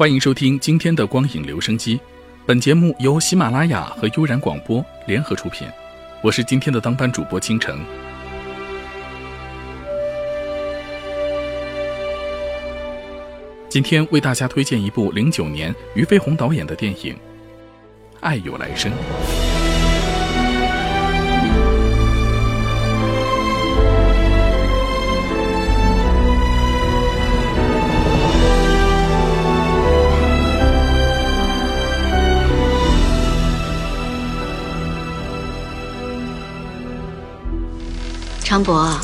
欢迎收听今天的光影留声机，本节目由喜马拉雅和悠然广播联合出品，我是今天的当班主播倾城。今天为大家推荐一部零九年俞飞鸿导演的电影《爱有来生》。常伯，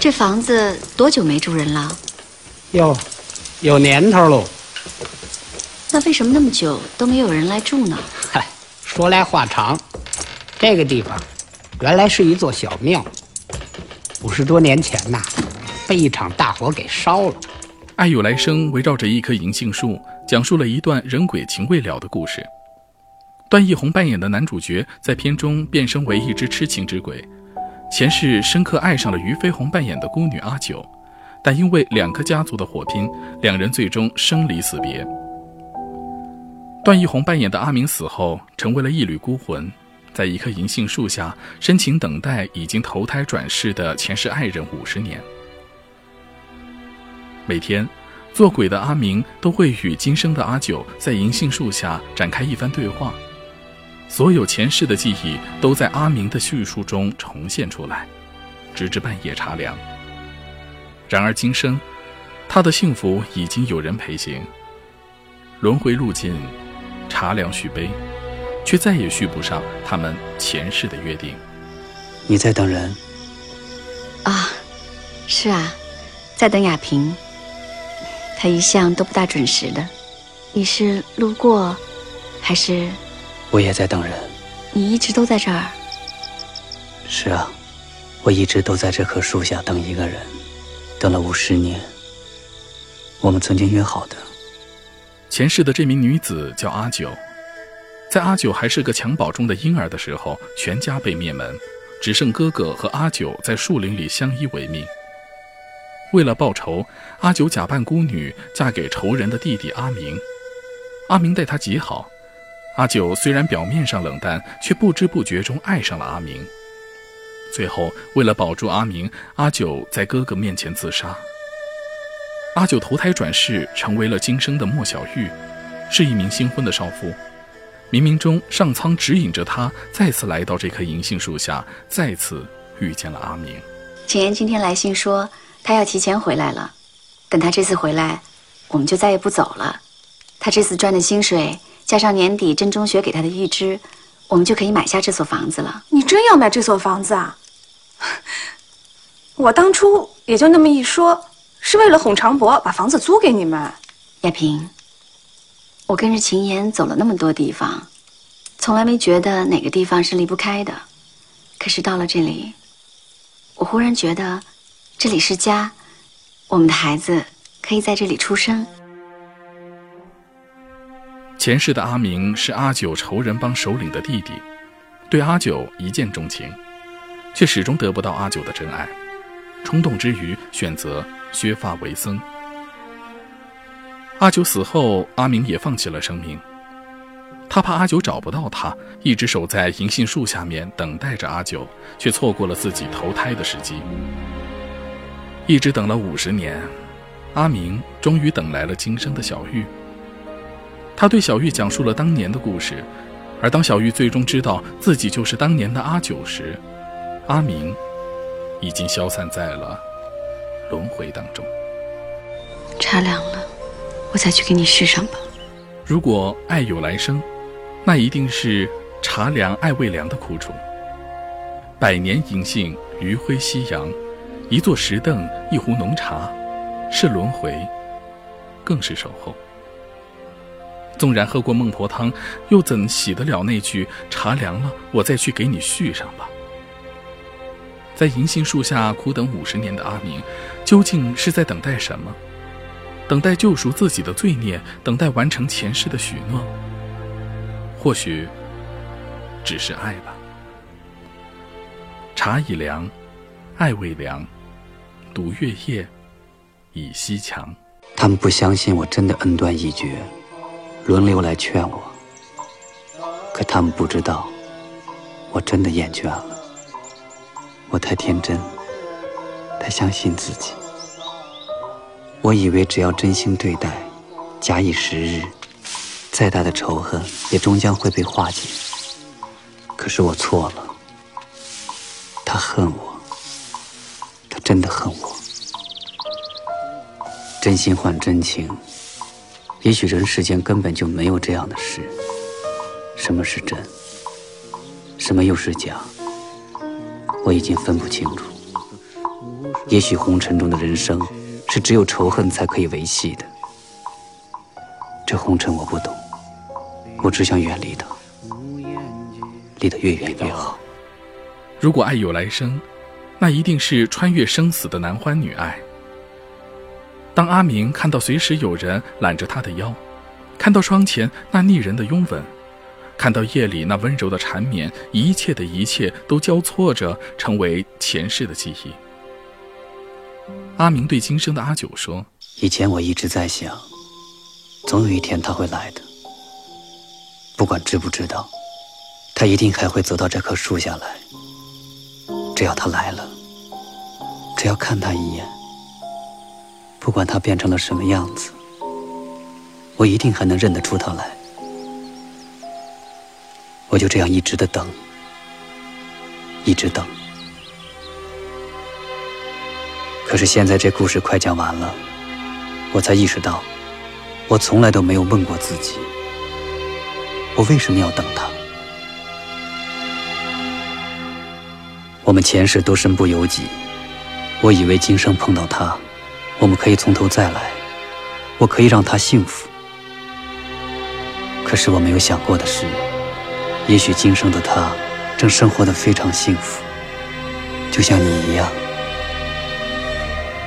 这房子多久没住人了？哟，有年头喽。那为什么那么久都没有人来住呢？嗨，说来话长。这个地方原来是一座小庙，五十多年前呐，被一场大火给烧了。《爱有来生》围绕着一棵银杏树，讲述了一段人鬼情未了的故事。段奕宏扮演的男主角在片中变身为一只痴情之鬼。前世深刻爱上了俞飞鸿扮演的孤女阿九，但因为两个家族的火拼，两人最终生离死别。段奕宏扮演的阿明死后，成为了一缕孤魂，在一棵银杏树下深情等待已经投胎转世的前世爱人五十年。每天，做鬼的阿明都会与今生的阿九在银杏树下展开一番对话。所有前世的记忆都在阿明的叙述中重现出来，直至半夜茶凉。然而今生，他的幸福已经有人陪行。轮回路尽，茶凉续杯，却再也续不上他们前世的约定。你在等人？啊，是啊，在等雅萍。他一向都不大准时的。你是路过，还是？我也在等人。你一直都在这儿。是啊，我一直都在这棵树下等一个人，等了五十年。我们曾经约好的。前世的这名女子叫阿九，在阿九还是个襁褓中的婴儿的时候，全家被灭门，只剩哥哥和阿九在树林里相依为命。为了报仇，阿九假扮孤女，嫁给仇人的弟弟阿明。阿明待她极好。阿九虽然表面上冷淡，却不知不觉中爱上了阿明。最后，为了保住阿明，阿九在哥哥面前自杀。阿九投胎转世，成为了今生的莫小玉，是一名新婚的少妇。冥冥中，上苍指引着她再次来到这棵银杏树下，再次遇见了阿明。景言今天来信说，他要提前回来了。等他这次回来，我们就再也不走了。他这次赚的薪水。加上年底真中学给他的预支，我们就可以买下这所房子了。你真要买这所房子啊？我当初也就那么一说，是为了哄长伯把房子租给你们。亚萍，我跟着秦言走了那么多地方，从来没觉得哪个地方是离不开的。可是到了这里，我忽然觉得这里是家，我们的孩子可以在这里出生。前世的阿明是阿九仇人帮首领的弟弟，对阿九一见钟情，却始终得不到阿九的真爱，冲动之余选择削发为僧。阿九死后，阿明也放弃了生命，他怕阿九找不到他，一直守在银杏树下面等待着阿九，却错过了自己投胎的时机。一直等了五十年，阿明终于等来了今生的小玉。他对小玉讲述了当年的故事，而当小玉最终知道自己就是当年的阿九时，阿明已经消散在了轮回当中。茶凉了，我再去给你续上吧。如果爱有来生，那一定是茶凉爱未凉的苦楚。百年银杏，余晖夕阳，一座石凳，一壶浓茶，是轮回，更是守候。纵然喝过孟婆汤，又怎洗得了那句“茶凉了，我再去给你续上吧”？在银杏树下苦等五十年的阿明，究竟是在等待什么？等待救赎自己的罪孽，等待完成前世的许诺，或许只是爱吧。茶已凉，爱未凉，独月夜倚西墙。他们不相信我真的恩断义绝，轮流来劝我。可他们不知道，我真的厌倦了。我太天真，太相信自己。我以为只要真心对待，假以时日，再大的仇恨也终将会被化解。可是我错了，他恨我，他真的恨我。真心换真情，也许人世间根本就没有这样的事。什么是真？什么又是假？我已经分不清楚。也许红尘中的人生，是只有仇恨才可以维系的。这红尘我不懂，我只想远离它，离得越远越好。如果爱有来生，那一定是穿越生死的男欢女爱。当阿明看到随时有人揽着他的腰，看到窗前那腻人的拥吻。看到夜里那温柔的缠绵，一切的一切都交错着成为前世的记忆。阿明对今生的阿九说：“以前我一直在想，总有一天他会来的。不管知不知道，他一定还会走到这棵树下来。只要他来了，只要看他一眼，不管他变成了什么样子，我一定还能认得出他来。”我就这样一直的等，一直等。可是现在这故事快讲完了，我才意识到，我从来都没有问过自己，我为什么要等他？我们前世都身不由己，我以为今生碰到他，我们可以从头再来，我可以让他幸福。可是我没有想过的是。也许今生的他正生活的非常幸福，就像你一样。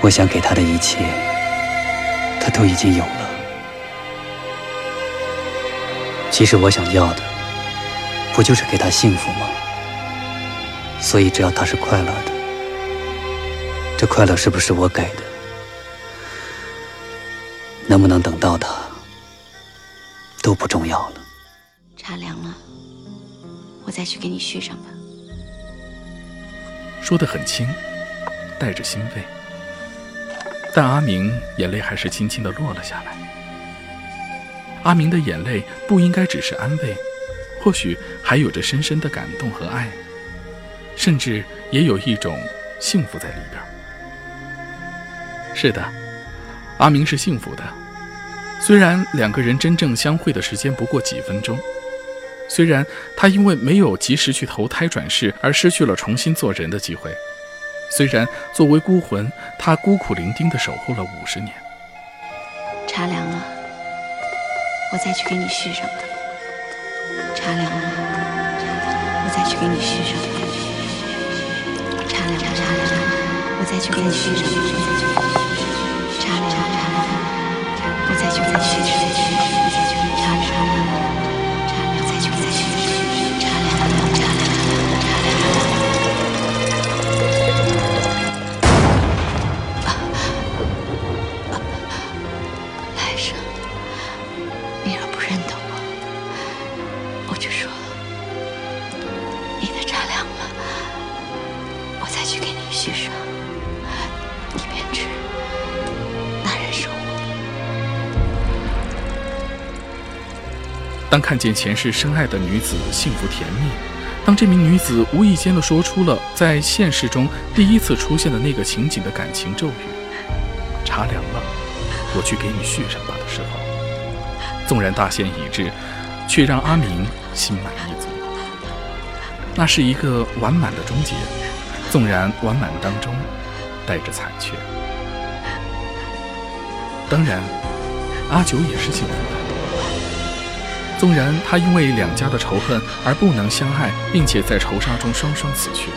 我想给他的一切，他都已经有了。其实我想要的，不就是给他幸福吗？所以只要他是快乐的，这快乐是不是我给的？能不能等到他，都不重要了。茶凉了。我再去给你续上吧。说得很轻，带着欣慰，但阿明眼泪还是轻轻的落了下来。阿明的眼泪不应该只是安慰，或许还有着深深的感动和爱，甚至也有一种幸福在里边。是的，阿明是幸福的，虽然两个人真正相会的时间不过几分钟。虽然他因为没有及时去投胎转世而失去了重新做人的机会，虽然作为孤魂，他孤苦伶仃地守候了五十年。茶凉了，我再去给你续上吧。茶凉了，我再去给你续上吧。茶凉了，茶凉了，我再去给你续上当看见前世深爱的女子幸福甜蜜，当这名女子无意间的说出了在现实中第一次出现的那个情景的感情咒语“茶凉了，我去给你续上吧”的时候，纵然大限已至，却让阿明心满意足。那是一个完满的终结，纵然完满当中带着残缺。当然，阿九也是幸福的。纵然他因为两家的仇恨而不能相爱，并且在仇杀中双双死去；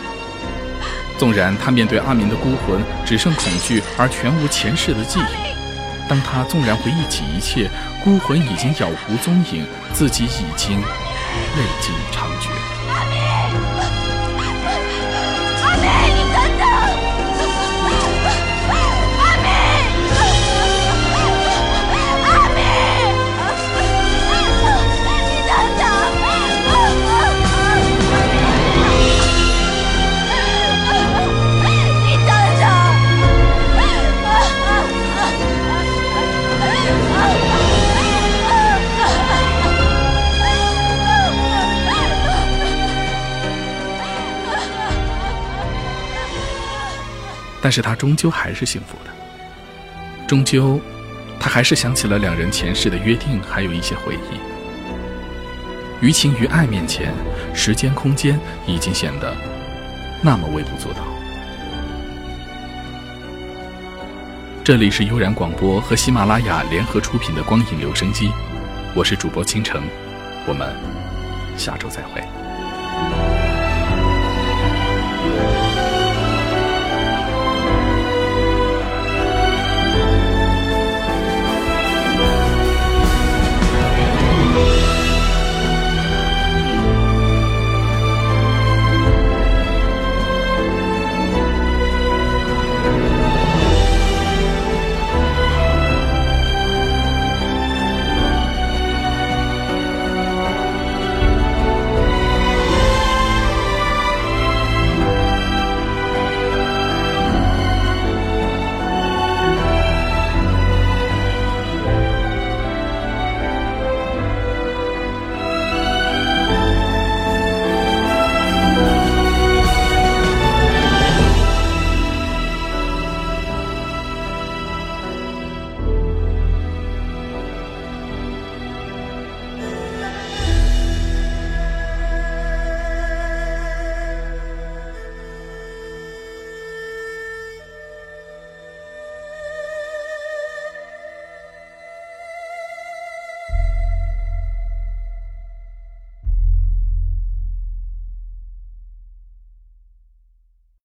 纵然他面对阿明的孤魂只剩恐惧而全无前世的记忆，当他纵然回忆起一切，孤魂已经杳无踪影，自己已经泪尽长绝。但是他终究还是幸福的。终究，他还是想起了两人前世的约定，还有一些回忆。于情于爱面前，时间空间已经显得那么微不足道。这里是悠然广播和喜马拉雅联合出品的《光影留声机》，我是主播倾城，我们下周再会。